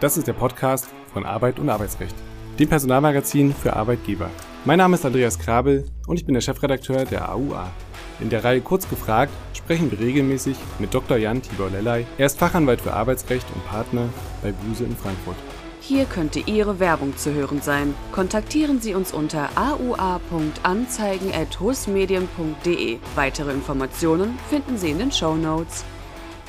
Das ist der Podcast von Arbeit und Arbeitsrecht, dem Personalmagazin für Arbeitgeber. Mein Name ist Andreas Krabel und ich bin der Chefredakteur der AUA. In der Reihe Kurz gefragt sprechen wir regelmäßig mit Dr. Jan Tibor Lellay. Er ist Fachanwalt für Arbeitsrecht und Partner bei Buse in Frankfurt. Hier könnte Ihre Werbung zu hören sein. Kontaktieren Sie uns unter aua.anzeigen.husmedien.de. Weitere Informationen finden Sie in den Show Notes.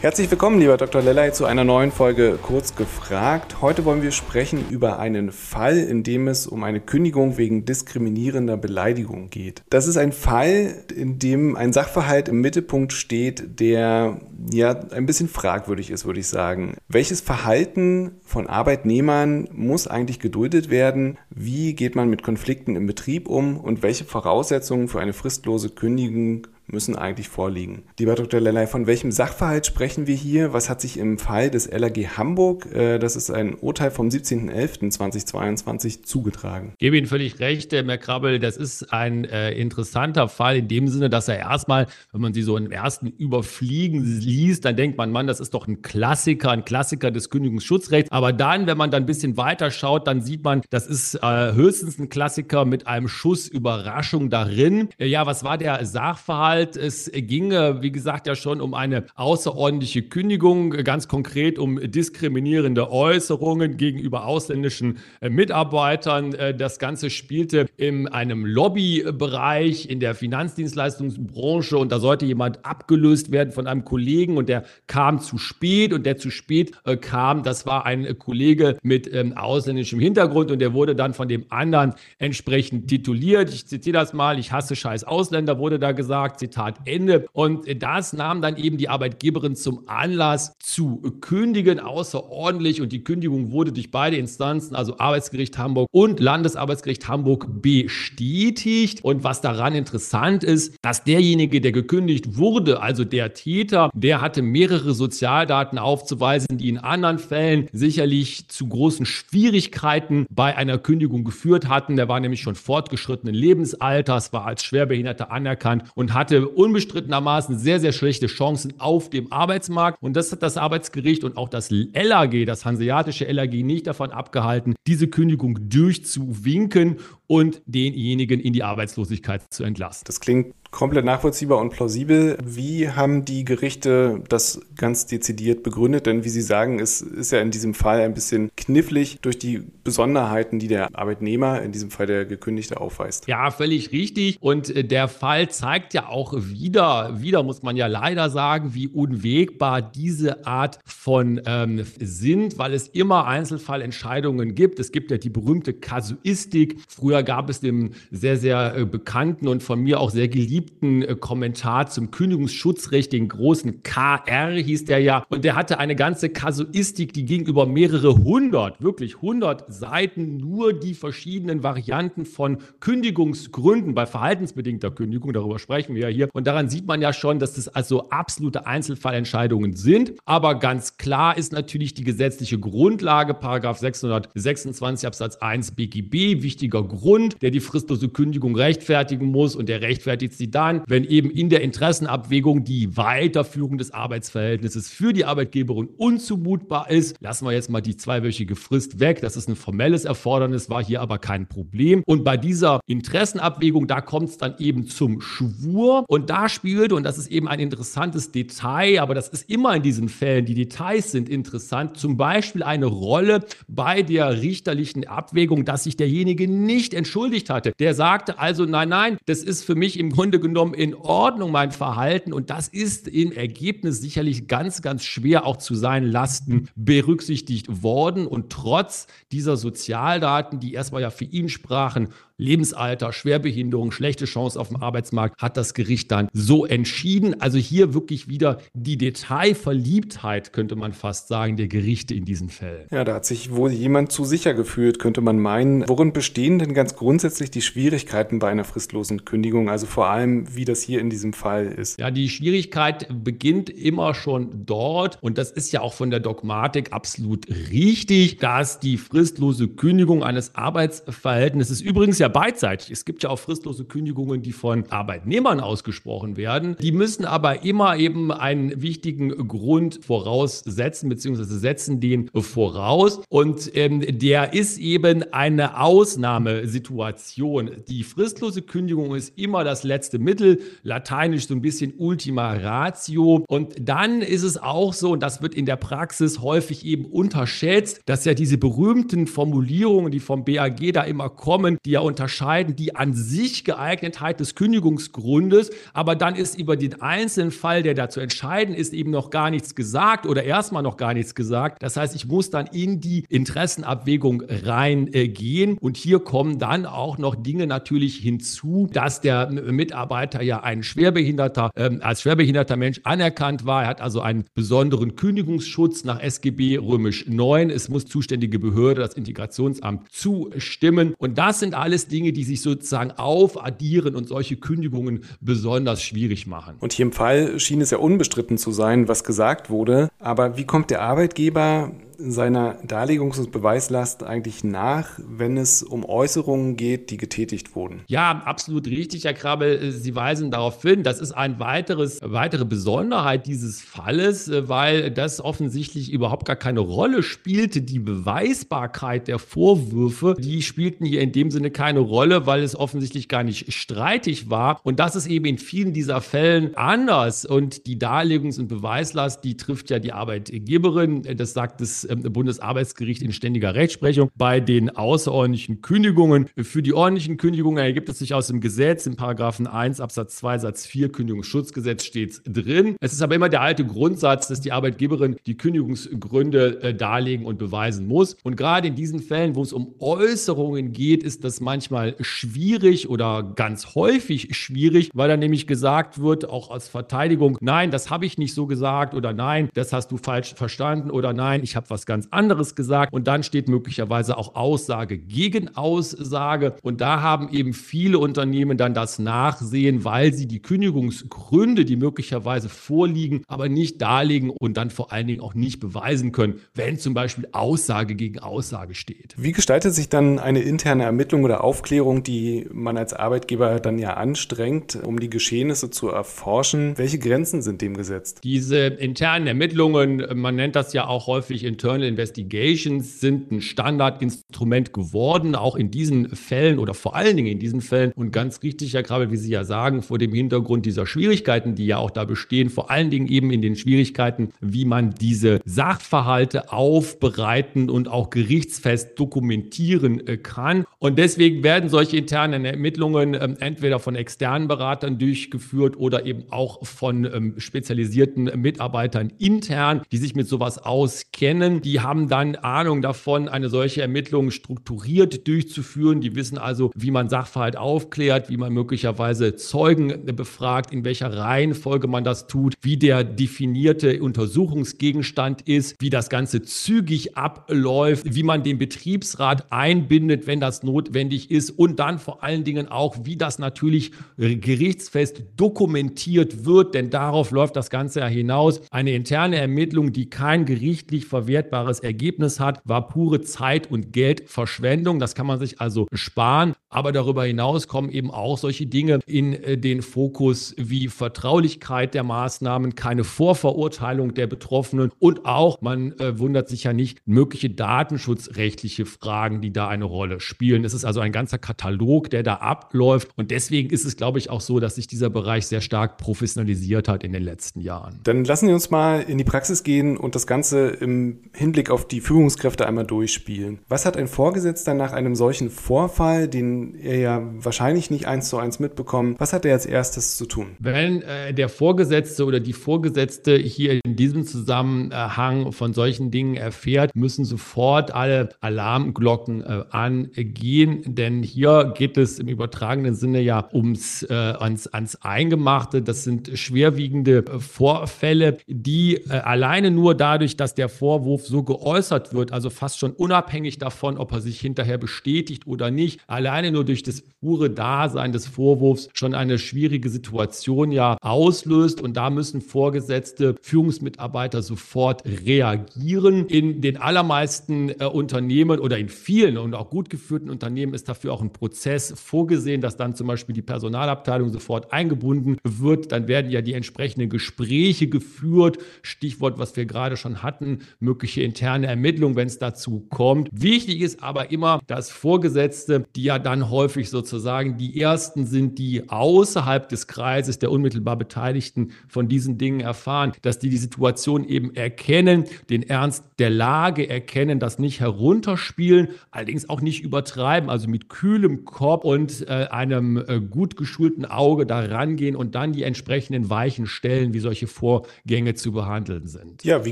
Herzlich willkommen, lieber Dr. Lellay, zu einer neuen Folge Kurz gefragt. Heute wollen wir sprechen über einen Fall, in dem es um eine Kündigung wegen diskriminierender Beleidigung geht. Das ist ein Fall, in dem ein Sachverhalt im Mittelpunkt steht, der ja ein bisschen fragwürdig ist, würde ich sagen. Welches Verhalten von Arbeitnehmern muss eigentlich geduldet werden? Wie geht man mit Konflikten im Betrieb um? Und welche Voraussetzungen für eine fristlose Kündigung müssen eigentlich vorliegen. Lieber Dr. Lellay, von welchem Sachverhalt sprechen wir hier? Was hat sich im Fall des LAG Hamburg, äh, das ist ein Urteil vom 17.11.2022, zugetragen? Ich gebe Ihnen völlig recht, Herr Krabbel. Das ist ein äh, interessanter Fall in dem Sinne, dass er erstmal, wenn man sie so im ersten Überfliegen liest, dann denkt man, Mann, das ist doch ein Klassiker, ein Klassiker des Kündigungsschutzrechts. Aber dann, wenn man dann ein bisschen weiter schaut, dann sieht man, das ist äh, höchstens ein Klassiker mit einem Schuss Überraschung darin. Äh, ja, was war der Sachverhalt? Anwalt. Es ginge, wie gesagt, ja schon um eine außerordentliche Kündigung, ganz konkret um diskriminierende Äußerungen gegenüber ausländischen äh, Mitarbeitern. Äh, das Ganze spielte in einem Lobbybereich in der Finanzdienstleistungsbranche und da sollte jemand abgelöst werden von einem Kollegen und der kam zu spät und der zu spät äh, kam, das war ein Kollege mit ähm, ausländischem Hintergrund und der wurde dann von dem anderen entsprechend tituliert. Ich zitiere das mal, ich hasse scheiß Ausländer, wurde da gesagt. Zitat Ende. Und das nahm dann eben die Arbeitgeberin zum Anlass zu kündigen, außerordentlich. Und die Kündigung wurde durch beide Instanzen, also Arbeitsgericht Hamburg und Landesarbeitsgericht Hamburg, bestätigt. Und was daran interessant ist, dass derjenige, der gekündigt wurde, also der Täter, der hatte mehrere Sozialdaten aufzuweisen, die in anderen Fällen sicherlich zu großen Schwierigkeiten bei einer Kündigung geführt hatten. Der war nämlich schon fortgeschrittenen Lebensalters, war als Schwerbehinderter anerkannt und hatte unbestrittenermaßen sehr, sehr schlechte Chancen auf dem Arbeitsmarkt. Und das hat das Arbeitsgericht und auch das LAG, das hanseatische LAG, nicht davon abgehalten, diese Kündigung durchzuwinken und denjenigen in die Arbeitslosigkeit zu entlassen. Das klingt komplett nachvollziehbar und plausibel. Wie haben die Gerichte das ganz dezidiert begründet? Denn wie Sie sagen, es ist ja in diesem Fall ein bisschen knifflig durch die Besonderheiten, die der Arbeitnehmer, in diesem Fall der Gekündigte, aufweist. Ja, völlig richtig. Und äh, der Fall zeigt ja auch wieder, wieder muss man ja leider sagen, wie unwegbar diese Art von ähm, sind, weil es immer Einzelfallentscheidungen gibt. Es gibt ja die berühmte Kasuistik. Früher gab es den sehr, sehr äh, bekannten und von mir auch sehr geliebten äh, Kommentar zum Kündigungsschutzrecht, den großen KR hieß der ja. Und der hatte eine ganze Kasuistik, die ging über mehrere hundert, wirklich hundert Seiten, nur die verschiedenen Varianten von Kündigungsgründen bei verhaltensbedingter Kündigung. Darüber sprechen wir ja hier. Und daran sieht man ja schon, dass das also absolute Einzelfallentscheidungen sind. Aber ganz klar ist natürlich die gesetzliche Grundlage, Paragraph 626 Absatz 1 BGB, wichtiger Grund, der die fristlose Kündigung rechtfertigen muss und der rechtfertigt sie dann, wenn eben in der Interessenabwägung die Weiterführung des Arbeitsverhältnisses für die Arbeitgeberin unzumutbar ist. Lassen wir jetzt mal die zweiwöchige Frist weg. Das ist ein formelles Erfordernis, war hier aber kein Problem. Und bei dieser Interessenabwägung, da kommt es dann eben zum Schwur. Und da spielt, und das ist eben ein interessantes Detail, aber das ist immer in diesen Fällen, die Details sind interessant, zum Beispiel eine Rolle bei der richterlichen Abwägung, dass sich derjenige nicht entschuldigt hatte. Der sagte also, nein, nein, das ist für mich im Grunde genommen in Ordnung, mein Verhalten. Und das ist im Ergebnis sicherlich ganz, ganz schwer auch zu seinen Lasten berücksichtigt worden. Und trotz dieser Sozialdaten, die erstmal ja für ihn sprachen, Lebensalter, Schwerbehinderung, schlechte Chance auf dem Arbeitsmarkt, hat das Gericht dann so entschieden. Also hier wirklich wieder die Detailverliebtheit, könnte man fast sagen, der Gerichte in diesen Fällen. Ja, da hat sich wohl jemand zu sicher gefühlt, könnte man meinen. Worin bestehen denn ganz grundsätzlich die Schwierigkeiten bei einer fristlosen Kündigung? Also vor allem, wie das hier in diesem Fall ist. Ja, die Schwierigkeit beginnt immer schon dort und das ist ja auch von der Dogmatik absolut richtig, dass die fristlose Kündigung eines Arbeitsverhältnisses übrigens ja ja beidseitig. Es gibt ja auch fristlose Kündigungen, die von Arbeitnehmern ausgesprochen werden. Die müssen aber immer eben einen wichtigen Grund voraussetzen, beziehungsweise setzen den voraus. Und ähm, der ist eben eine Ausnahmesituation. Die fristlose Kündigung ist immer das letzte Mittel, lateinisch so ein bisschen Ultima Ratio. Und dann ist es auch so, und das wird in der Praxis häufig eben unterschätzt, dass ja diese berühmten Formulierungen, die vom BAG da immer kommen, die ja unterscheiden die an sich Geeignetheit des Kündigungsgrundes, aber dann ist über den einzelnen Fall, der da zu entscheiden ist, eben noch gar nichts gesagt oder erstmal noch gar nichts gesagt. Das heißt, ich muss dann in die Interessenabwägung reingehen äh, und hier kommen dann auch noch Dinge natürlich hinzu, dass der Mitarbeiter ja ein schwerbehinderter, äh, als schwerbehinderter Mensch anerkannt war. Er hat also einen besonderen Kündigungsschutz nach SGB römisch 9. Es muss zuständige Behörde, das Integrationsamt, zustimmen. Und das sind alles Dinge, die sich sozusagen aufaddieren und solche Kündigungen besonders schwierig machen. Und hier im Fall schien es ja unbestritten zu sein, was gesagt wurde. Aber wie kommt der Arbeitgeber seiner Darlegungs- und Beweislast eigentlich nach, wenn es um Äußerungen geht, die getätigt wurden? Ja, absolut richtig, Herr Krabbel. Sie weisen darauf hin, das ist eine weitere Besonderheit dieses Falles, weil das offensichtlich überhaupt gar keine Rolle spielte. Die Beweisbarkeit der Vorwürfe, die spielten hier in dem Sinne keine Rolle, weil es offensichtlich gar nicht streitig war. Und das ist eben in vielen dieser Fällen anders. Und die Darlegungs- und Beweislast, die trifft ja die Arbeitgeberin. Das sagt es Bundesarbeitsgericht in ständiger Rechtsprechung. Bei den außerordentlichen Kündigungen, für die ordentlichen Kündigungen ergibt es sich aus dem Gesetz, in Paragraphen 1 Absatz 2 Satz 4 Kündigungsschutzgesetz steht drin. Es ist aber immer der alte Grundsatz, dass die Arbeitgeberin die Kündigungsgründe äh, darlegen und beweisen muss. Und gerade in diesen Fällen, wo es um Äußerungen geht, ist das manchmal schwierig oder ganz häufig schwierig, weil dann nämlich gesagt wird, auch als Verteidigung, nein, das habe ich nicht so gesagt oder nein, das hast du falsch verstanden oder nein, ich habe was ganz anderes gesagt und dann steht möglicherweise auch Aussage gegen Aussage und da haben eben viele Unternehmen dann das Nachsehen, weil sie die Kündigungsgründe, die möglicherweise vorliegen, aber nicht darlegen und dann vor allen Dingen auch nicht beweisen können, wenn zum Beispiel Aussage gegen Aussage steht. Wie gestaltet sich dann eine interne Ermittlung oder Aufklärung, die man als Arbeitgeber dann ja anstrengt, um die Geschehnisse zu erforschen? Welche Grenzen sind dem gesetzt? Diese internen Ermittlungen, man nennt das ja auch häufig Internal Investigations, sind ein Standardinstrument geworden, auch in diesen Fällen oder vor allen Dingen in diesen Fällen. Und ganz richtig, Herr Krabbel, wie Sie ja sagen, vor dem Hintergrund dieser Schwierigkeiten, die ja auch da bestehen, vor allen Dingen eben in den Schwierigkeiten, wie man diese Sachverhalte aufbereiten und auch gerichtsfest dokumentieren äh, kann. Und deswegen werden solche internen Ermittlungen ähm, entweder von externen Beratern durchgeführt oder eben auch von ähm, spezialisierten Mitarbeitern intern, die sich mit sowas auskennen. Die haben dann Ahnung davon, eine solche Ermittlung strukturiert durchzuführen. Die wissen also, wie man Sachverhalt aufklärt, wie man möglicherweise Zeugen befragt, in welcher Reihenfolge man das tut, wie der definierte Untersuchungsgegenstand ist, wie das Ganze zügig abläuft, wie man den Betriebsrat einbindet, wenn das notwendig ist und dann vor allen Dingen auch, wie das natürlich gerichtsfest dokumentiert wird, denn darauf läuft das Ganze ja hinaus. Eine interne Ermittlung, die kein gerichtlich verwertbares Ergebnis hat, war pure Zeit- und Geldverschwendung. Das kann man sich also sparen. Aber darüber hinaus kommen eben auch solche Dinge in äh, den Fokus wie Vertraulichkeit der Maßnahmen, keine Vorverurteilung der Betroffenen und auch, man äh, wundert sich ja nicht, mögliche datenschutzrechtliche Fragen, die da eine Rolle spielen. Es ist also ein ganzer Katalog, der da abläuft. Und deswegen ist es, glaube ich, auch so, dass sich dieser Bereich sehr stark professionalisiert hat in den letzten Jahren. Dann lassen Sie uns mal in die Praxis gehen und das Ganze im Hinblick auf die Führungskräfte einmal durchspielen. Was hat ein Vorgesetzter nach einem solchen Vorfall, den er ja wahrscheinlich nicht eins zu eins mitbekommen, was hat er als erstes zu tun? Wenn äh, der Vorgesetzte oder die Vorgesetzte hier in diesem Zusammenhang von solchen Dingen erfährt, müssen sofort alle Alarmglocken äh, angehen, denn hier geht es im übertragenen Sinne ja ums äh, ans, ans Eingemachte. Das sind schwerwiegende äh, Vorfälle, die äh, alleine nur dadurch, dass der Vorwurf Vorwurf so geäußert wird, also fast schon unabhängig davon, ob er sich hinterher bestätigt oder nicht, alleine nur durch das pure Dasein des Vorwurfs schon eine schwierige Situation ja auslöst. Und da müssen Vorgesetzte, Führungsmitarbeiter sofort reagieren. In den allermeisten äh, Unternehmen oder in vielen und auch gut geführten Unternehmen ist dafür auch ein Prozess vorgesehen, dass dann zum Beispiel die Personalabteilung sofort eingebunden wird. Dann werden ja die entsprechenden Gespräche geführt. Stichwort, was wir gerade schon hatten, mögliche interne Ermittlungen, wenn es dazu kommt. Wichtig ist aber immer, dass Vorgesetzte, die ja dann häufig sozusagen die ersten sind, die außerhalb des Kreises der unmittelbar Beteiligten von diesen Dingen erfahren, dass die die Situation eben erkennen, den Ernst der Lage erkennen, das nicht herunterspielen, allerdings auch nicht übertreiben, also mit kühlem Kopf und äh, einem äh, gut geschulten Auge da rangehen und dann die entsprechenden Weichen stellen, wie solche Vorgänge zu behandeln sind. Ja, wie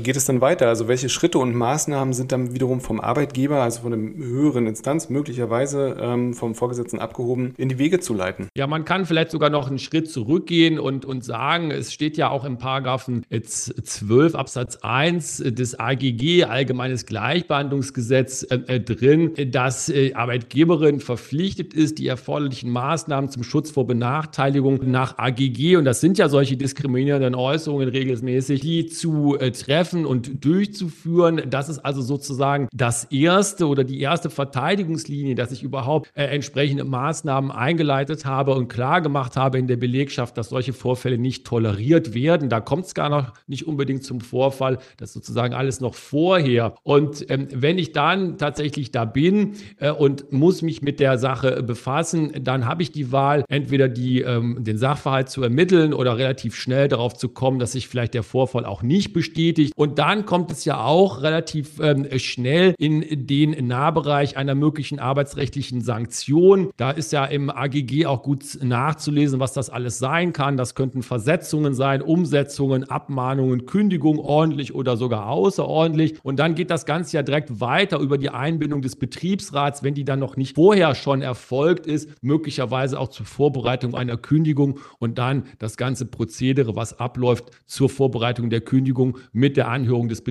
geht es dann weiter? Also welche Schritte und Maßnahmen sind dann wiederum vom Arbeitgeber, also von einer höheren Instanz, möglicherweise ähm, vom Vorgesetzten abgehoben, in die Wege zu leiten? Ja, man kann vielleicht sogar noch einen Schritt zurückgehen und, und sagen, es steht ja auch im Paragraphen 12 Absatz 1 des AGG, Allgemeines Gleichbehandlungsgesetz, äh, äh, drin, dass äh, Arbeitgeberin verpflichtet ist, die erforderlichen Maßnahmen zum Schutz vor Benachteiligung nach AGG, und das sind ja solche diskriminierenden Äußerungen regelmäßig, die zu äh, treffen und durchzuführen. Das ist also sozusagen das erste oder die erste Verteidigungslinie, dass ich überhaupt äh, entsprechende Maßnahmen eingeleitet habe und klar gemacht habe in der Belegschaft, dass solche Vorfälle nicht toleriert werden. Da kommt es gar noch nicht unbedingt zum Vorfall. Das ist sozusagen alles noch vorher. Und ähm, wenn ich dann tatsächlich da bin äh, und muss mich mit der Sache befassen, dann habe ich die Wahl, entweder die, ähm, den Sachverhalt zu ermitteln oder relativ schnell darauf zu kommen, dass sich vielleicht der Vorfall auch nicht bestätigt. Und dann kommt es ja auch relativ ähm, schnell in den Nahbereich einer möglichen arbeitsrechtlichen Sanktion. Da ist ja im AGG auch gut nachzulesen, was das alles sein kann. Das könnten Versetzungen sein, Umsetzungen, Abmahnungen, Kündigung ordentlich oder sogar außerordentlich. Und dann geht das Ganze ja direkt weiter über die Einbindung des Betriebsrats, wenn die dann noch nicht vorher schon erfolgt ist, möglicherweise auch zur Vorbereitung einer Kündigung und dann das ganze Prozedere, was abläuft zur Vorbereitung der Kündigung mit der Anhörung des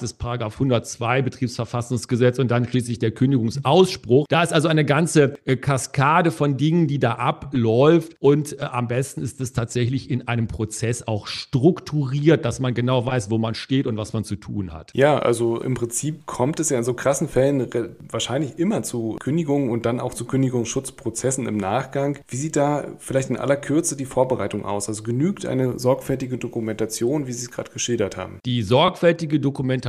Betriebsrates, Paragraph 102 Betriebsverfassungsgesetz und dann schließlich der Kündigungsausspruch. Da ist also eine ganze äh, Kaskade von Dingen, die da abläuft und äh, am besten ist es tatsächlich in einem Prozess auch strukturiert, dass man genau weiß, wo man steht und was man zu tun hat. Ja, also im Prinzip kommt es ja in so krassen Fällen wahrscheinlich immer zu Kündigungen und dann auch zu Kündigungsschutzprozessen im Nachgang. Wie sieht da vielleicht in aller Kürze die Vorbereitung aus? Also genügt eine sorgfältige Dokumentation, wie Sie es gerade geschildert haben? Die sorgfältige Dokumentation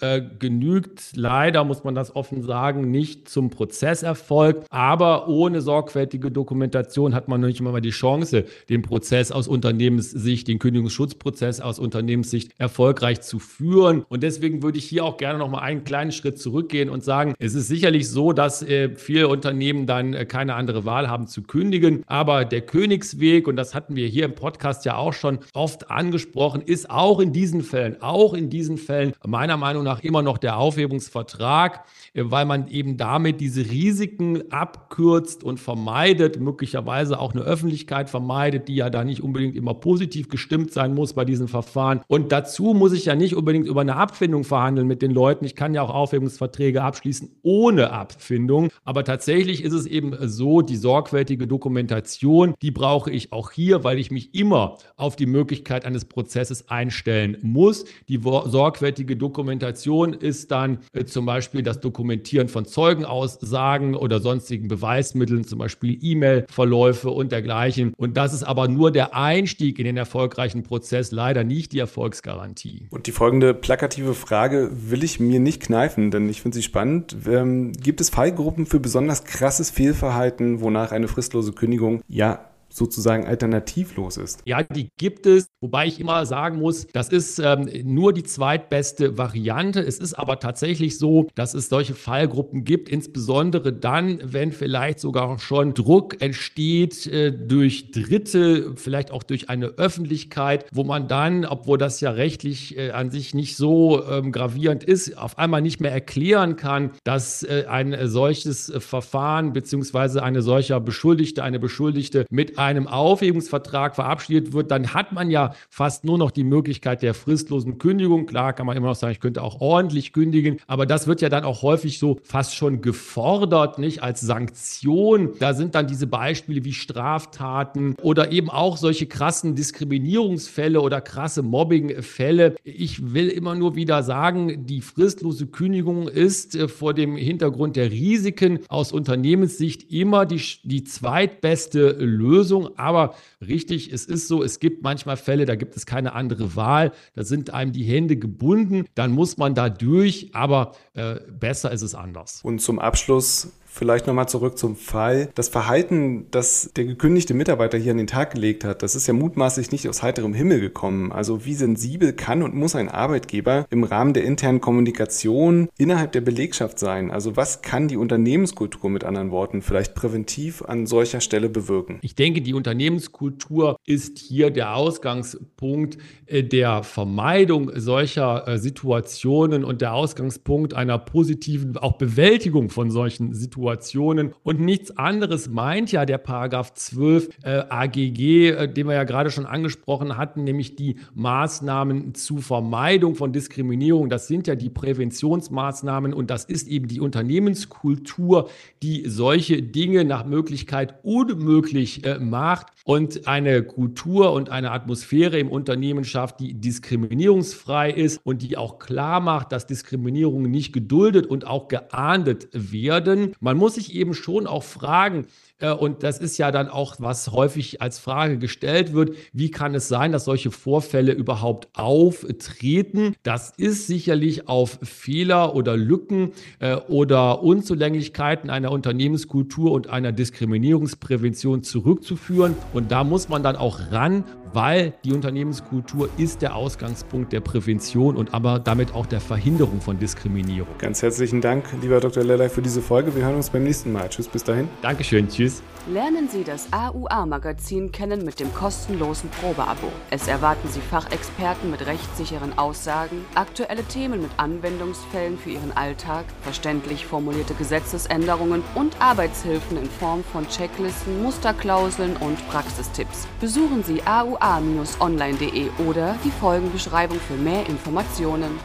äh, genügt leider, muss man das offen sagen, nicht zum Prozesserfolg. Aber ohne sorgfältige Dokumentation hat man nicht immer mal die Chance, den Prozess aus Unternehmenssicht, den Kündigungsschutzprozess aus Unternehmenssicht erfolgreich zu führen. Und deswegen würde ich hier auch gerne noch mal einen kleinen Schritt zurückgehen und sagen, es ist sicherlich so, dass äh, viele Unternehmen dann äh, keine andere Wahl haben zu kündigen. Aber der Königsweg, und das hatten wir hier im Podcast ja auch schon oft angesprochen, ist auch in diesen Fällen, auch in diesen Fällen meiner Meinung nach immer noch der Aufhebungsvertrag, äh, weil man eben damit diese Risiken abkürzt und vermeidet, möglicherweise auch eine Öffentlichkeit vermeidet, die ja da nicht unbedingt immer positiv gestimmt sein muss bei diesen Verfahren. Und dazu muss ich ja nicht unbedingt über eine Abfindung verhandeln mit den Leuten. Ich kann ja auch Aufhebungsverträge abschließen ohne Abfindung. Aber tatsächlich ist es eben so, die sorgfältige Dokumentation, die brauche ich auch hier, weil ich mich immer auf die Möglichkeit eines Prozesses einstellen muss. Die sorgfältige Dokumentation ist dann äh, zum Beispiel das Dokumentieren von Zeugenaussagen oder sonstigen Beweismitteln, zum Beispiel E-Mail-Verläufe und dergleichen. Und das ist aber nur der Einstieg in den erfolgreichen Prozess, leider nicht die Erfolgsgarantie. Und die folgende plakative Frage will ich mir nicht kneifen, denn ich finde sie spannend. Ähm, gibt es Fallgruppen für besonders krasses Fehlverhalten, wonach eine fristlose Kündigung ja sozusagen alternativlos ist. Ja, die gibt es, wobei ich immer sagen muss, das ist ähm, nur die zweitbeste Variante. Es ist aber tatsächlich so, dass es solche Fallgruppen gibt, insbesondere dann, wenn vielleicht sogar schon Druck entsteht äh, durch Dritte, vielleicht auch durch eine Öffentlichkeit, wo man dann, obwohl das ja rechtlich äh, an sich nicht so ähm, gravierend ist, auf einmal nicht mehr erklären kann, dass äh, ein solches Verfahren beziehungsweise eine solcher Beschuldigte, eine Beschuldigte mit einem Aufhebungsvertrag verabschiedet wird, dann hat man ja fast nur noch die Möglichkeit der fristlosen Kündigung. Klar kann man immer noch sagen, ich könnte auch ordentlich kündigen, aber das wird ja dann auch häufig so fast schon gefordert, nicht als Sanktion. Da sind dann diese Beispiele wie Straftaten oder eben auch solche krassen Diskriminierungsfälle oder krasse Mobbingfälle. Ich will immer nur wieder sagen, die fristlose Kündigung ist äh, vor dem Hintergrund der Risiken aus Unternehmenssicht immer die, die zweitbeste Lösung. Aber richtig, es ist so, es gibt manchmal Fälle, da gibt es keine andere Wahl. Da sind einem die Hände gebunden. Dann muss man da durch, aber äh, besser ist es anders. Und zum Abschluss Vielleicht nochmal zurück zum Fall. Das Verhalten, das der gekündigte Mitarbeiter hier an den Tag gelegt hat, das ist ja mutmaßlich nicht aus heiterem Himmel gekommen. Also wie sensibel kann und muss ein Arbeitgeber im Rahmen der internen Kommunikation innerhalb der Belegschaft sein? Also was kann die Unternehmenskultur mit anderen Worten vielleicht präventiv an solcher Stelle bewirken? Ich denke, die Unternehmenskultur ist hier der Ausgangspunkt äh, der Vermeidung solcher äh, Situationen und der Ausgangspunkt einer positiven auch Bewältigung von solchen Situationen. Situationen. Und nichts anderes meint ja der Paragraph 12 äh, AGG, äh, den wir ja gerade schon angesprochen hatten, nämlich die Maßnahmen zur Vermeidung von Diskriminierung. Das sind ja die Präventionsmaßnahmen und das ist eben die Unternehmenskultur, die solche Dinge nach Möglichkeit unmöglich äh, macht und eine Kultur und eine Atmosphäre im Unternehmen schafft, die diskriminierungsfrei ist und die auch klar macht, dass Diskriminierungen nicht geduldet und auch geahndet werden. Man muss sich eben schon auch fragen, und das ist ja dann auch, was häufig als Frage gestellt wird, wie kann es sein, dass solche Vorfälle überhaupt auftreten? Das ist sicherlich auf Fehler oder Lücken äh, oder Unzulänglichkeiten einer Unternehmenskultur und einer Diskriminierungsprävention zurückzuführen. Und da muss man dann auch ran weil die Unternehmenskultur ist der Ausgangspunkt der Prävention und aber damit auch der Verhinderung von Diskriminierung. Ganz herzlichen Dank, lieber Dr. Lellay, für diese Folge. Wir hören uns beim nächsten Mal. Tschüss, bis dahin. Dankeschön, tschüss. Lernen Sie das AUA-Magazin kennen mit dem kostenlosen Probeabo. Es erwarten Sie Fachexperten mit rechtssicheren Aussagen, aktuelle Themen mit Anwendungsfällen für Ihren Alltag, verständlich formulierte Gesetzesänderungen und Arbeitshilfen in Form von Checklisten, Musterklauseln und Praxistipps. Besuchen Sie AUA a-online.de oder die Folgenbeschreibung für mehr Informationen.